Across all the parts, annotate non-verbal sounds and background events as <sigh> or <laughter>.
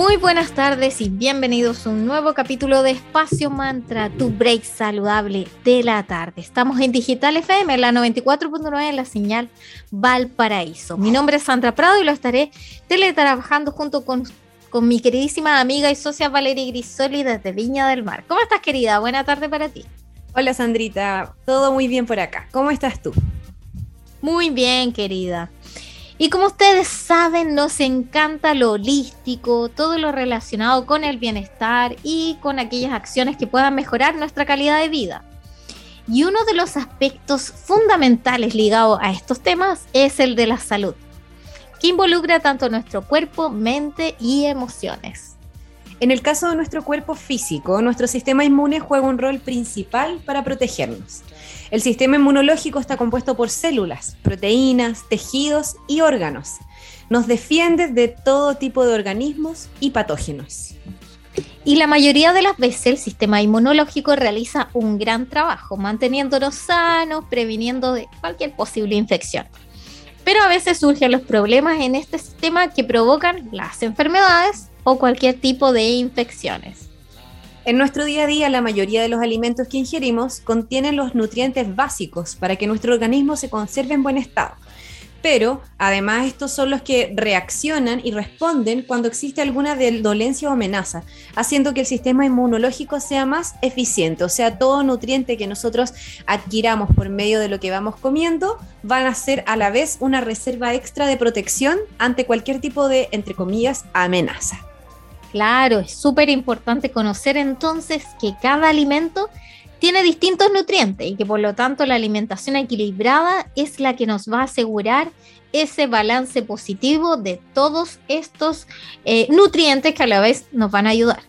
Muy buenas tardes y bienvenidos a un nuevo capítulo de Espacio Mantra, tu break saludable de la tarde. Estamos en Digital FM, la 94.9 en la señal Valparaíso. Mi nombre es Sandra Prado y lo estaré teletrabajando junto con, con mi queridísima amiga y socia Valeria Grisoli desde Viña del Mar. ¿Cómo estás, querida? Buena tarde para ti. Hola, Sandrita. Todo muy bien por acá. ¿Cómo estás tú? Muy bien, querida. Y como ustedes saben, nos encanta lo holístico, todo lo relacionado con el bienestar y con aquellas acciones que puedan mejorar nuestra calidad de vida. Y uno de los aspectos fundamentales ligados a estos temas es el de la salud, que involucra tanto nuestro cuerpo, mente y emociones. En el caso de nuestro cuerpo físico, nuestro sistema inmune juega un rol principal para protegernos. El sistema inmunológico está compuesto por células, proteínas, tejidos y órganos. Nos defiende de todo tipo de organismos y patógenos. Y la mayoría de las veces el sistema inmunológico realiza un gran trabajo, manteniéndonos sanos, previniendo de cualquier posible infección. Pero a veces surgen los problemas en este sistema que provocan las enfermedades o cualquier tipo de infecciones. En nuestro día a día, la mayoría de los alimentos que ingerimos contienen los nutrientes básicos para que nuestro organismo se conserve en buen estado. Pero además estos son los que reaccionan y responden cuando existe alguna dolencia o amenaza, haciendo que el sistema inmunológico sea más eficiente. O sea, todo nutriente que nosotros adquiramos por medio de lo que vamos comiendo van a ser a la vez una reserva extra de protección ante cualquier tipo de, entre comillas, amenaza. Claro, es súper importante conocer entonces que cada alimento tiene distintos nutrientes y que por lo tanto la alimentación equilibrada es la que nos va a asegurar ese balance positivo de todos estos eh, nutrientes que a la vez nos van a ayudar.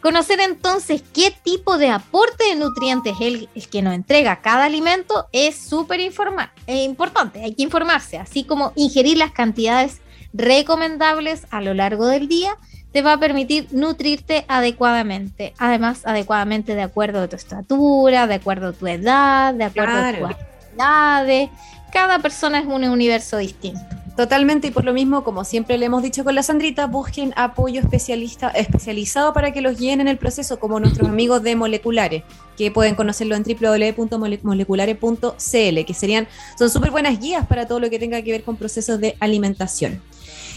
Conocer entonces qué tipo de aporte de nutrientes es el, que nos entrega cada alimento es súper eh, importante, hay que informarse, así como ingerir las cantidades recomendables a lo largo del día te va a permitir nutrirte adecuadamente. Además, adecuadamente de acuerdo a tu estatura, de acuerdo a tu edad, de acuerdo a tus actividades. Cada persona es un universo distinto. Totalmente, y por lo mismo, como siempre le hemos dicho con la Sandrita, busquen apoyo especialista, especializado para que los guíen en el proceso, como nuestros amigos de Moleculares, que pueden conocerlo en www.moleculares.cl, que serían, son súper buenas guías para todo lo que tenga que ver con procesos de alimentación.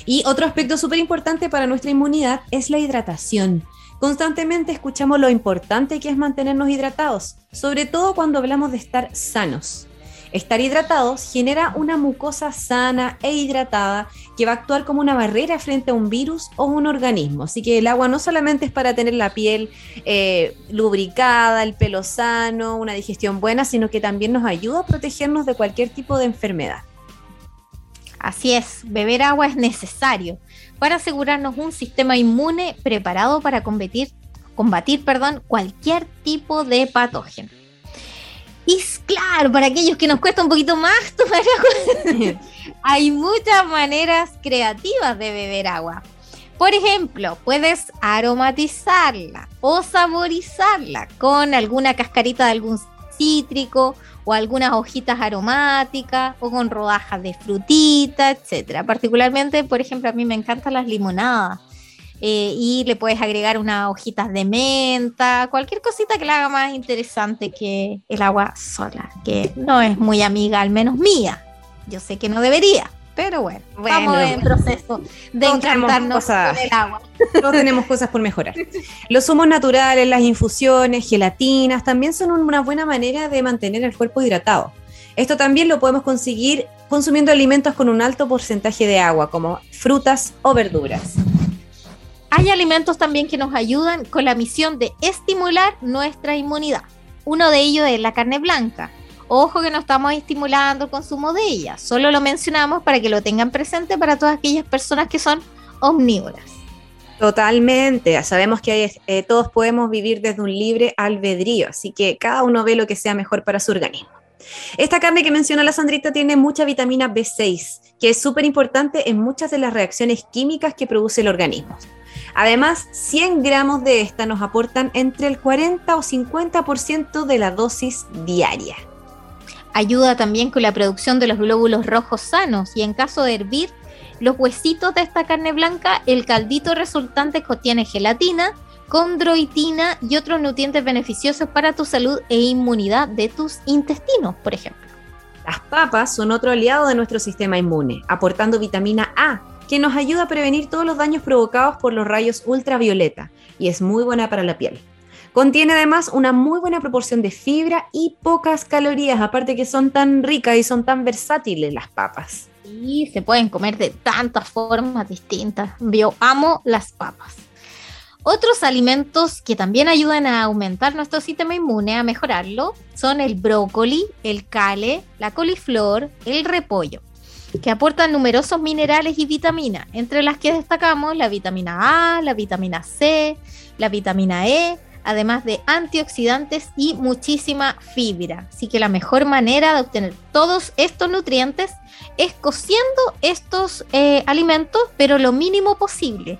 Y otro aspecto súper importante para nuestra inmunidad es la hidratación. Constantemente escuchamos lo importante que es mantenernos hidratados, sobre todo cuando hablamos de estar sanos. Estar hidratados genera una mucosa sana e hidratada que va a actuar como una barrera frente a un virus o un organismo. Así que el agua no solamente es para tener la piel eh, lubricada, el pelo sano, una digestión buena, sino que también nos ayuda a protegernos de cualquier tipo de enfermedad. Así es, beber agua es necesario para asegurarnos un sistema inmune preparado para combatir, combatir perdón, cualquier tipo de patógeno. Y claro, para aquellos que nos cuesta un poquito más tomar agua, <laughs> <laughs> hay muchas maneras creativas de beber agua. Por ejemplo, puedes aromatizarla o saborizarla con alguna cascarita de algún cítrico o algunas hojitas aromáticas o con rodajas de frutita, etcétera. Particularmente, por ejemplo, a mí me encantan las limonadas. Eh, y le puedes agregar unas hojitas de menta, cualquier cosita que la haga más interesante que el agua sola, que no es muy amiga, al menos mía. Yo sé que no debería, pero bueno, estamos en proceso de encantarnos con el agua. <laughs> No tenemos cosas por mejorar. Los zumos naturales, las infusiones, gelatinas, también son una buena manera de mantener el cuerpo hidratado. Esto también lo podemos conseguir consumiendo alimentos con un alto porcentaje de agua, como frutas o verduras. Hay alimentos también que nos ayudan con la misión de estimular nuestra inmunidad. Uno de ellos es la carne blanca, Ojo que no estamos estimulando el consumo de ella, solo lo mencionamos para que lo tengan presente para todas aquellas personas que son omnívoras. Totalmente, sabemos que eh, todos podemos vivir desde un libre albedrío, así que cada uno ve lo que sea mejor para su organismo. Esta carne que menciona la Sandrita tiene mucha vitamina B6, que es súper importante en muchas de las reacciones químicas que produce el organismo. Además, 100 gramos de esta nos aportan entre el 40 o 50% de la dosis diaria. Ayuda también con la producción de los glóbulos rojos sanos y en caso de hervir los huesitos de esta carne blanca, el caldito resultante contiene gelatina, condroitina y otros nutrientes beneficiosos para tu salud e inmunidad de tus intestinos, por ejemplo. Las papas son otro aliado de nuestro sistema inmune, aportando vitamina A, que nos ayuda a prevenir todos los daños provocados por los rayos ultravioleta y es muy buena para la piel. Contiene además una muy buena proporción de fibra y pocas calorías, aparte que son tan ricas y son tan versátiles las papas. Y se pueden comer de tantas formas distintas. Yo amo las papas. Otros alimentos que también ayudan a aumentar nuestro sistema inmune, a mejorarlo, son el brócoli, el cale, la coliflor, el repollo que aportan numerosos minerales y vitaminas, entre las que destacamos la vitamina A, la vitamina C, la vitamina E, además de antioxidantes y muchísima fibra. Así que la mejor manera de obtener todos estos nutrientes es cociendo estos eh, alimentos, pero lo mínimo posible.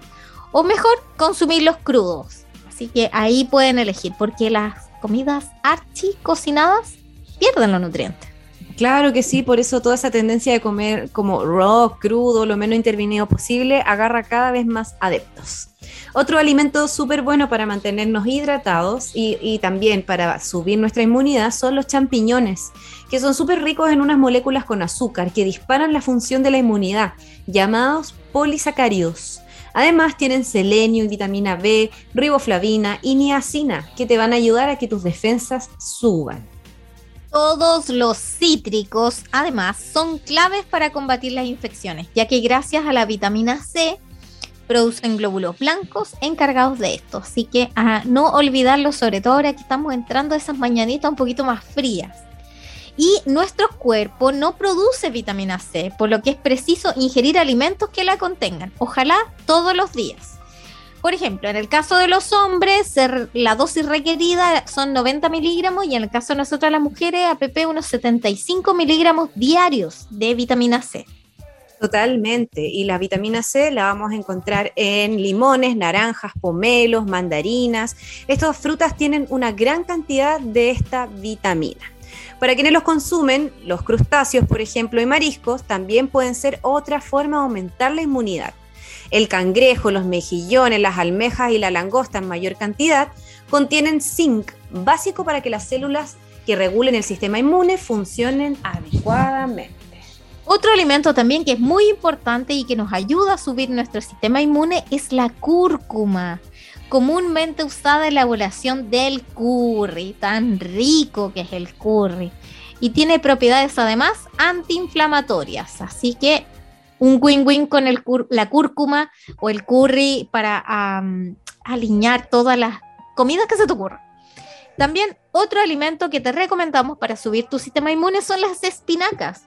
O mejor, consumirlos crudos. Así que ahí pueden elegir, porque las comidas archi cocinadas pierden los nutrientes. Claro que sí, por eso toda esa tendencia de comer como raw, crudo, lo menos intervenido posible, agarra cada vez más adeptos. Otro alimento súper bueno para mantenernos hidratados y, también para subir nuestra inmunidad son los champiñones, que son súper ricos en unas moléculas con azúcar que disparan la función de la inmunidad, llamados polisacáridos. Además tienen selenio vitamina B, riboflavina y niacina, que te van a ayudar a que tus defensas suban. Todos los cítricos, además, son claves para combatir las infecciones, ya que gracias a la vitamina C producen glóbulos blancos encargados de esto. Así que a no olvidarlo, sobre todo ahora que estamos entrando esas mañanitas un poquito más frías. Y nuestro cuerpo no produce vitamina C, por lo que es preciso ingerir alimentos que la contengan, ojalá todos los días. Por ejemplo, en el caso de los hombres, la dosis requerida son 90 miligramos y en el caso de nosotras las mujeres, APP, unos 75 miligramos diarios de vitamina C. Totalmente. Y la vitamina C la vamos a encontrar en limones, naranjas, pomelos, mandarinas. Estas frutas tienen una gran cantidad de esta vitamina. Para quienes los consumen, los crustáceos, por ejemplo, y mariscos, también pueden ser otra forma de aumentar la inmunidad. El cangrejo, los mejillones, las almejas y la langosta en mayor cantidad contienen zinc, básico para que las células que regulen el sistema inmune funcionen adecuadamente. Otro alimento también que es muy importante y que nos ayuda a subir nuestro sistema inmune es la cúrcuma, comúnmente usada en la elaboración del curry, tan rico que es el curry. Y tiene propiedades además antiinflamatorias, así que un win-win con la cúrcuma o el curry para alinear todas las comidas que se te ocurran. También otro alimento que te recomendamos para subir tu sistema inmune son las espinacas.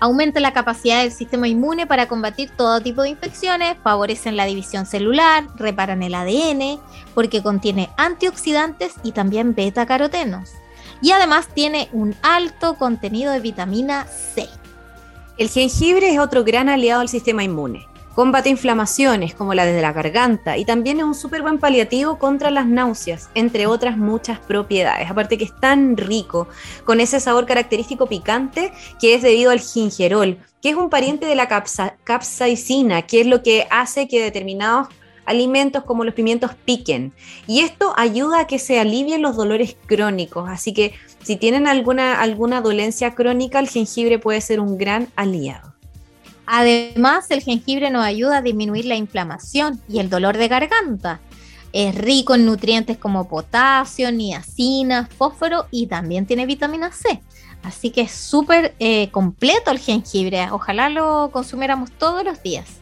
Aumenta la capacidad del sistema inmune para combatir todo tipo de infecciones, favorecen la división celular, reparan el ADN, porque contiene antioxidantes y también beta-carotenos. Y además tiene un alto contenido de vitamina C. El jengibre es otro gran aliado al sistema inmune. Combate inflamaciones como la de la garganta y también es un súper buen paliativo contra las náuseas, entre otras muchas propiedades. Aparte que es tan rico, con ese sabor característico picante que es debido al gingerol, que es un pariente de la capsaicina, que es lo que hace que determinados alimentos como los pimientos piquen. Y esto ayuda a que se alivien los dolores crónicos. Así que si tienen alguna, alguna dolencia crónica, el jengibre puede ser un gran aliado. Además, el jengibre nos ayuda a disminuir la inflamación y el dolor de garganta. Es rico en nutrientes como potasio, niacina, fósforo y también tiene vitamina C. Así que es súper eh, completo el jengibre. Ojalá lo consumiéramos todos los días.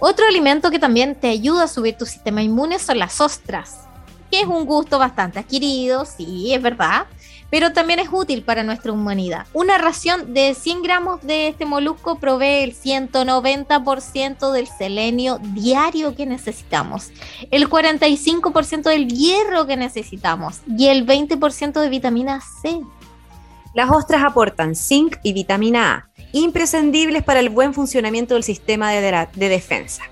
Otro alimento que también te ayuda a subir tu sistema inmune son las ostras, que es un gusto bastante adquirido, sí, es verdad, pero también es útil para nuestra humanidad. Una ración de 100 gramos de este molusco provee el 190% del selenio diario que necesitamos, el 45% del hierro que necesitamos y el 20% de vitamina C. Las ostras aportan zinc y vitamina A, imprescindibles para el buen funcionamiento del sistema de, defensa.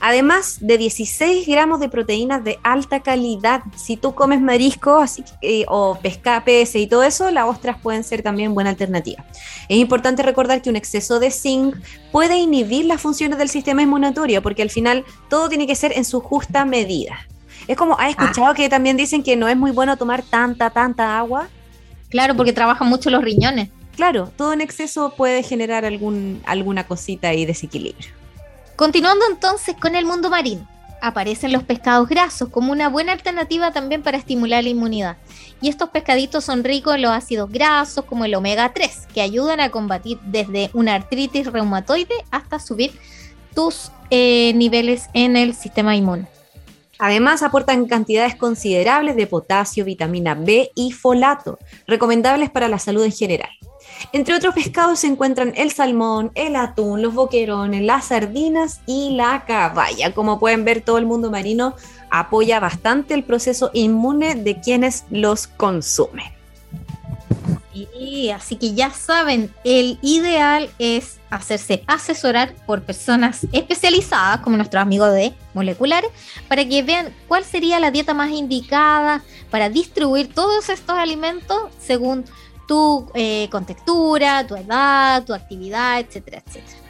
Además de 16 gramos de proteínas de alta calidad. Si tú comes marisco así, eh, o pesca, y todo eso, las ostras pueden ser también buena alternativa. Es importante recordar que un exceso de zinc puede inhibir las funciones del sistema inmunitario, porque al final todo tiene que ser en su justa medida. Es como, ¿has ah. escuchado que también dicen que no es muy bueno tomar tanta, tanta agua? Claro, porque trabajan mucho los riñones. Claro, todo en exceso puede generar algún, alguna cosita y desequilibrio. Continuando entonces con el mundo marino, aparecen los pescados grasos como una buena alternativa también para estimular la inmunidad. Y estos pescaditos son ricos en los ácidos grasos como el omega 3, que ayudan a combatir desde una artritis reumatoide hasta subir tus eh, niveles en el sistema inmune. Además, aportan cantidades considerables de potasio, vitamina B y folato, recomendables para la salud en general. Entre otros pescados se encuentran el salmón, el atún, los boquerones, las sardinas y la caballa. Como pueden ver, todo el mundo marino apoya bastante el proceso inmune de quienes los consumen. Y así que ya saben, el ideal es hacerse asesorar por personas especializadas, como nuestros amigos de moleculares, para que vean cuál sería la dieta más indicada para distribuir todos estos alimentos según tu eh, contextura, tu edad, tu actividad, etcétera, etcétera.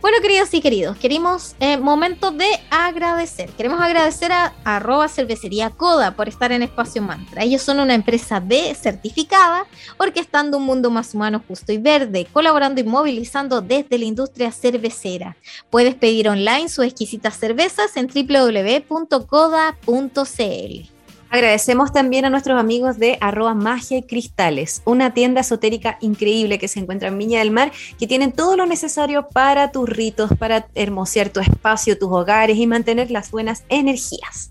Bueno, queridos y queridos, queremos eh, momento de agradecer. Queremos agradecer a arroba cervecería Coda por estar en Espacio Mantra. Ellos son una empresa B certificada, orquestando un mundo más humano, justo y verde, colaborando y movilizando desde la industria cervecera. Puedes pedir online sus exquisitas cervezas en www.coda.cl. Agradecemos también a nuestros amigos de arroba magia y cristales, una tienda esotérica increíble que se encuentra en Viña del Mar, que tienen todo lo necesario para tus ritos, para hermosear tu espacio, tus hogares y mantener las buenas energías.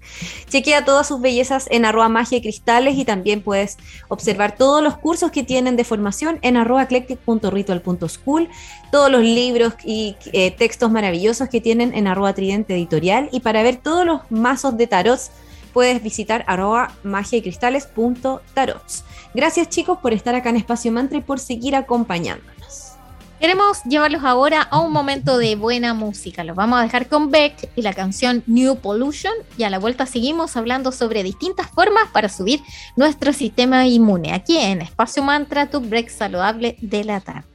Chequea todas sus bellezas en arroba magia y cristales y también puedes observar todos los cursos que tienen de formación en arroba eclectic.ritual.school, todos los libros y eh, textos maravillosos que tienen en arroba tridente editorial y para ver todos los mazos de tarots puedes visitar arroba magia y cristales.tarots. Gracias chicos por estar acá en Espacio Mantra y por seguir acompañándonos. Queremos llevarlos ahora a un momento de buena música. Los vamos a dejar con Beck y la canción New Pollution y a la vuelta seguimos hablando sobre distintas formas para subir nuestro sistema inmune aquí en Espacio Mantra, tu break saludable de la tarde.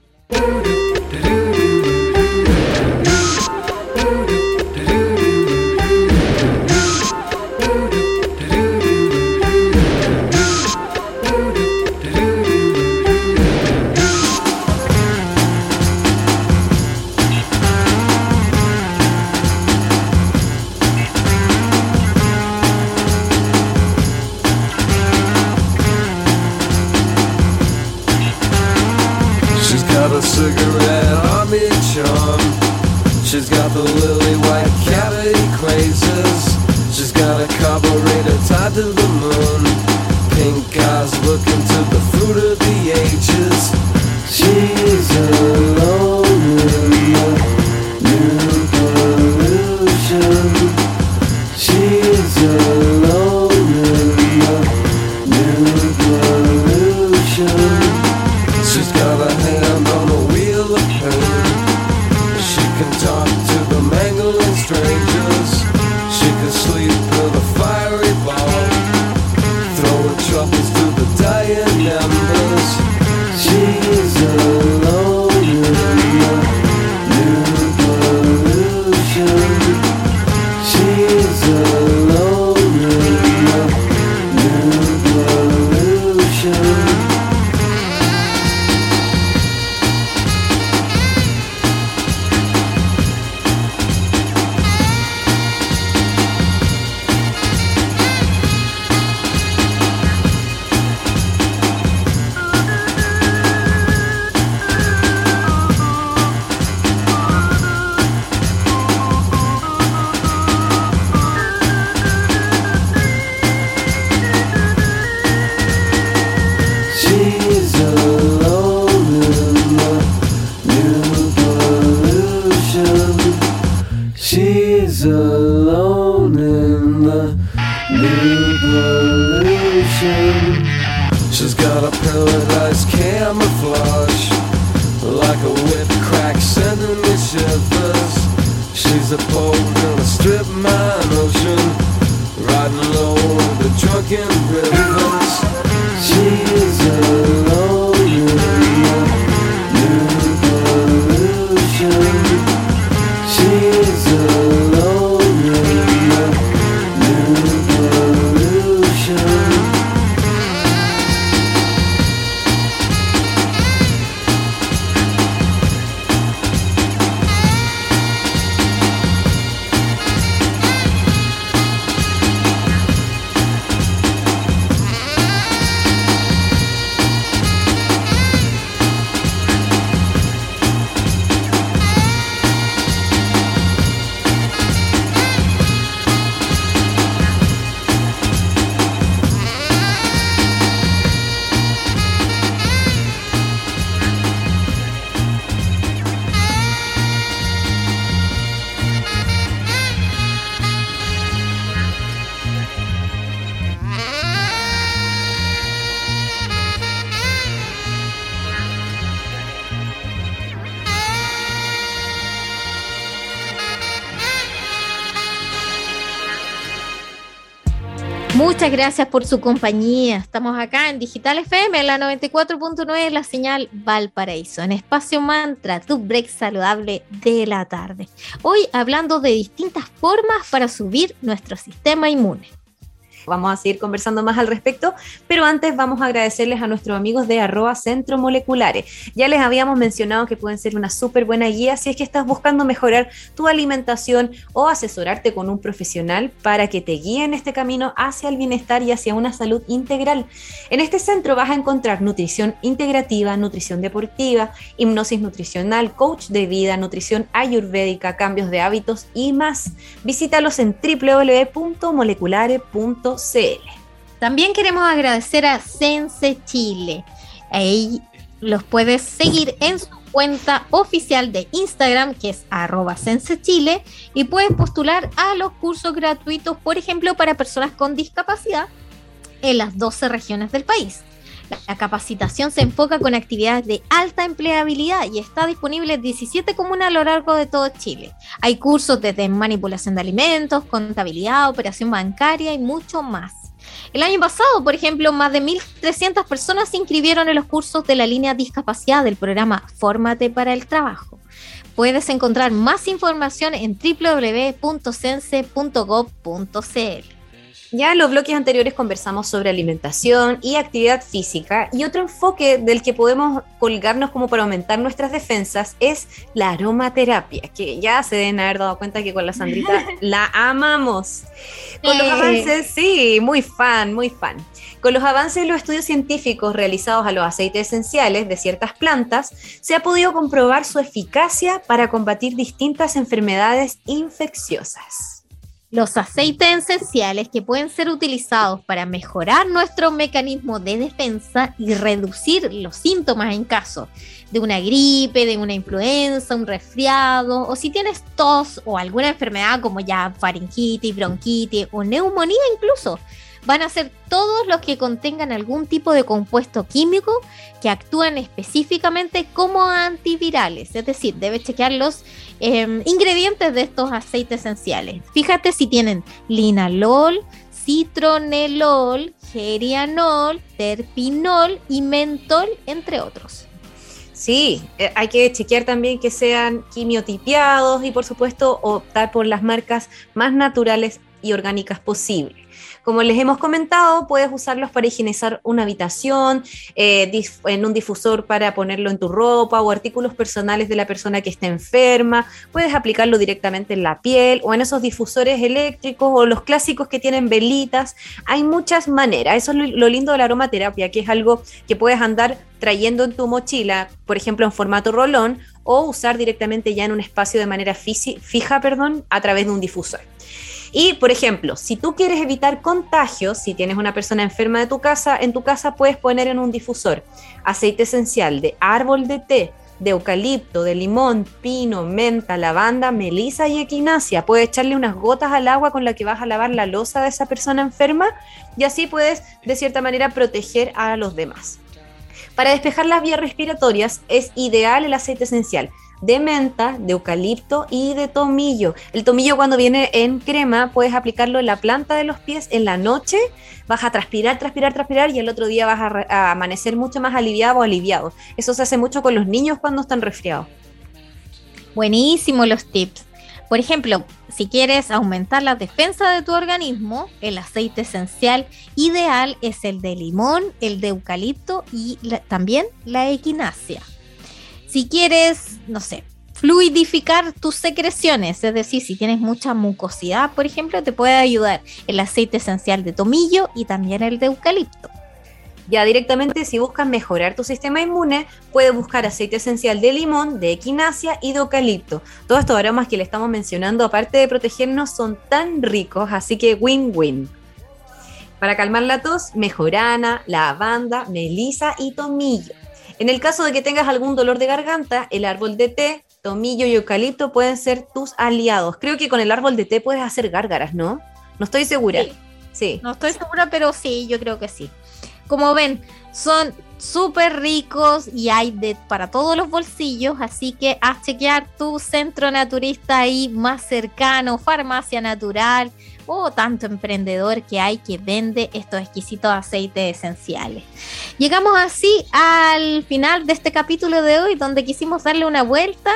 Muchas gracias por su compañía. Estamos acá en Digital FM, la 94.9, la señal Valparaíso, en Espacio Mantra, tu break saludable de la tarde. Hoy hablando de distintas formas para subir nuestro sistema inmune. Vamos a seguir conversando más al respecto, pero antes vamos a agradecerles a nuestros amigos de arroba centro moleculares. Ya les habíamos mencionado que pueden ser una súper buena guía si es que estás buscando mejorar tu alimentación o asesorarte con un profesional para que te guíe en este camino hacia el bienestar y hacia una salud integral. En este centro vas a encontrar nutrición integrativa, nutrición deportiva, hipnosis nutricional, coach de vida, nutrición ayurvédica, cambios de hábitos y más. Visítalos en También queremos agradecer a Sense Chile. Ahí los puedes seguir en su cuenta oficial de Instagram, que es arroba sensechile, y puedes postular a los cursos gratuitos, por ejemplo, para personas con discapacidad en las 12 regiones del país. La capacitación se enfoca con actividades de alta empleabilidad y está disponible en 17 comunas a lo largo de todo Chile. Hay cursos desde manipulación de alimentos, contabilidad, operación bancaria y mucho más. El año pasado, por ejemplo, más de 1.300 personas se inscribieron en los cursos de la línea discapacidad del programa Fórmate para el Trabajo. Puedes encontrar más información en www.sense.gov.cl. Ya en los bloques anteriores conversamos sobre alimentación y actividad física y otro enfoque del que podemos colgarnos como para aumentar nuestras defensas es la aromaterapia, que ya se deben haber dado cuenta que con la Sandrita <laughs> la amamos. Con los avances, sí, muy fan, muy fan. Con los avances de los estudios científicos realizados a los aceites esenciales de ciertas plantas, se ha podido comprobar su eficacia para combatir distintas enfermedades infecciosas. Los aceites esenciales que pueden ser utilizados para mejorar nuestro mecanismo de defensa y reducir los síntomas en caso de una gripe, de una influenza, un resfriado, o si tienes tos o alguna enfermedad como ya faringitis, bronquitis o neumonía incluso. Van a ser todos los que contengan algún tipo de compuesto químico que actúan específicamente como antivirales. Es decir, debes chequear los eh, ingredientes de estos aceites esenciales. Fíjate si tienen linalol, citronelol, gerianol, terpinol y mentol, entre otros. Sí, eh, hay que chequear también que sean quimiotipiados y por supuesto optar por las marcas más naturales y orgánicas posibles. Como les hemos comentado, puedes usarlos para higienizar una habitación, eh, en un difusor para ponerlo en tu ropa o artículos personales de la persona que esté enferma. Puedes aplicarlo directamente en la piel o en esos difusores eléctricos o los clásicos que tienen velitas. Hay muchas maneras. Eso es lo, lo lindo de la aromaterapia, que es algo que puedes andar trayendo en tu mochila, por ejemplo, en formato rolón, o usar directamente ya en un espacio de manera fija, perdón, a través de un difusor. Y, por ejemplo, si tú quieres evitar contagios, si tienes una persona enferma de tu casa, en tu casa puedes poner en un difusor aceite esencial de árbol de té, de eucalipto, de limón, pino, menta, lavanda, melisa y equinacia. Puedes echarle unas gotas al agua con la que vas a lavar la losa de esa persona enferma y así puedes, de cierta manera, proteger a los demás. Para despejar las vías respiratorias es ideal el aceite esencial de menta, de eucalipto y de tomillo. El tomillo cuando viene en crema puedes aplicarlo en la planta de los pies en la noche, vas a transpirar, transpirar, transpirar y el otro día vas a, amanecer mucho más aliviado o aliviado. Eso se hace mucho con los niños cuando están resfriados. Buenísimo los tips. Por ejemplo, si quieres aumentar la defensa de tu organismo, el aceite esencial ideal es el de limón, el de eucalipto y también la equinacia. Si quieres, no sé, fluidificar tus secreciones, es decir, si tienes mucha mucosidad, por ejemplo, te puede ayudar el aceite esencial de tomillo y también el de eucalipto. Ya directamente, si buscas mejorar tu sistema inmune, puedes buscar aceite esencial de limón, de equinacia y de eucalipto. Todos estos aromas que le estamos mencionando, aparte de protegernos, son tan ricos, así que win-win. Para calmar la tos, mejorana, lavanda, melisa y tomillo. En el caso de que tengas algún dolor de garganta, el árbol de té, tomillo y eucalipto pueden ser tus aliados. Creo que con el árbol de té puedes hacer gárgaras, ¿no? No estoy segura. Sí. sí. No estoy segura, pero sí, yo creo que sí. Como ven, son súper ricos y hay de para todos los bolsillos, así que haz chequear tu centro naturista ahí más cercano, farmacia natural o tanto emprendedor que hay que vende estos exquisitos aceites esenciales. Llegamos así al final de este capítulo de hoy donde quisimos darle una vuelta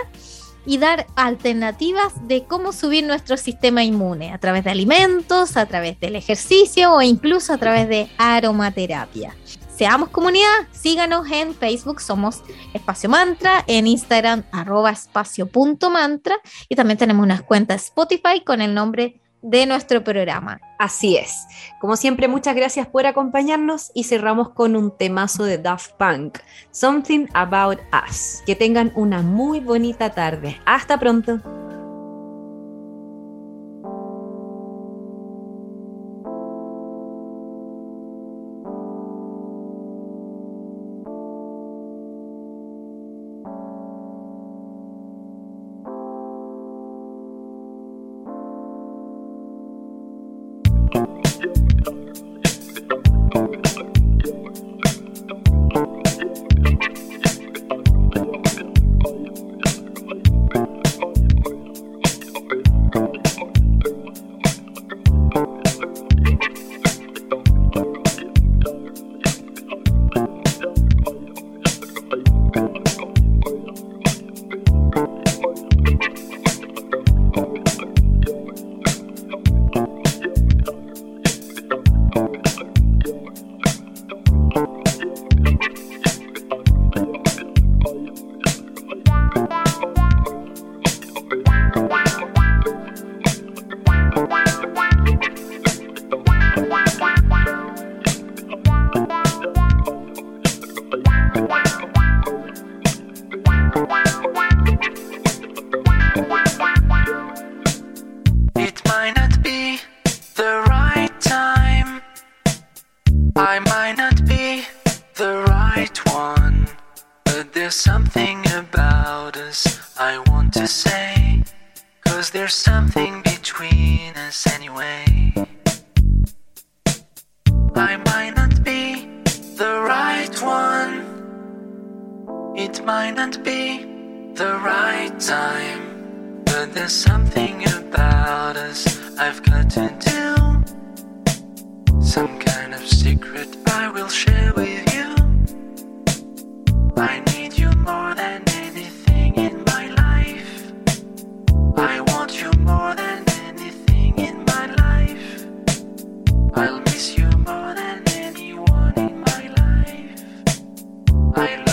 y dar alternativas de cómo subir nuestro sistema inmune a través de alimentos, a través del ejercicio o incluso a través de aromaterapia. Seamos comunidad, síganos en Facebook, somos Espacio Mantra, en Instagram arroba espacio.mantra y también tenemos unas cuentas Spotify con el nombre de nuestro programa. Así es. Como siempre, muchas gracias por acompañarnos y cerramos con un temazo de Daft Punk, Something About Us. Que tengan una muy bonita tarde. Hasta pronto. There's something about us I want to say. Cause there's something between us anyway. I might not be the right one. It might not be the right time. But there's something about us I've got to do. Some kind of secret I will share with you. I need I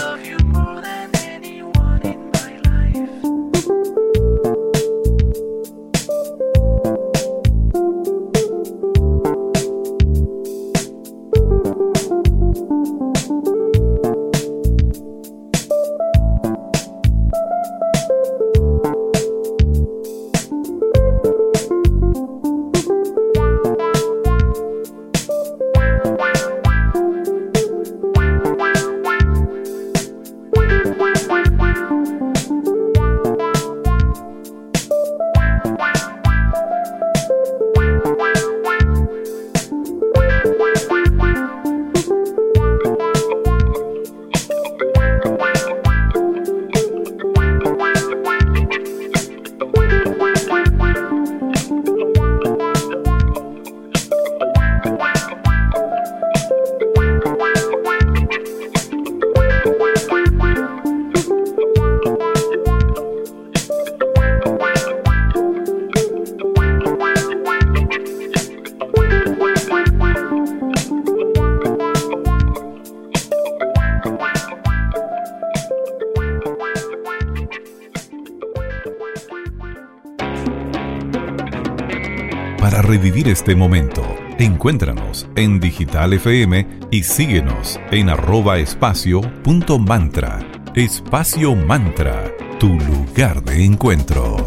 revivir este momento. Encuéntranos en Digital FM y síguenos en arroba espacio punto mantra. Espacio Mantra, tu lugar de encuentro.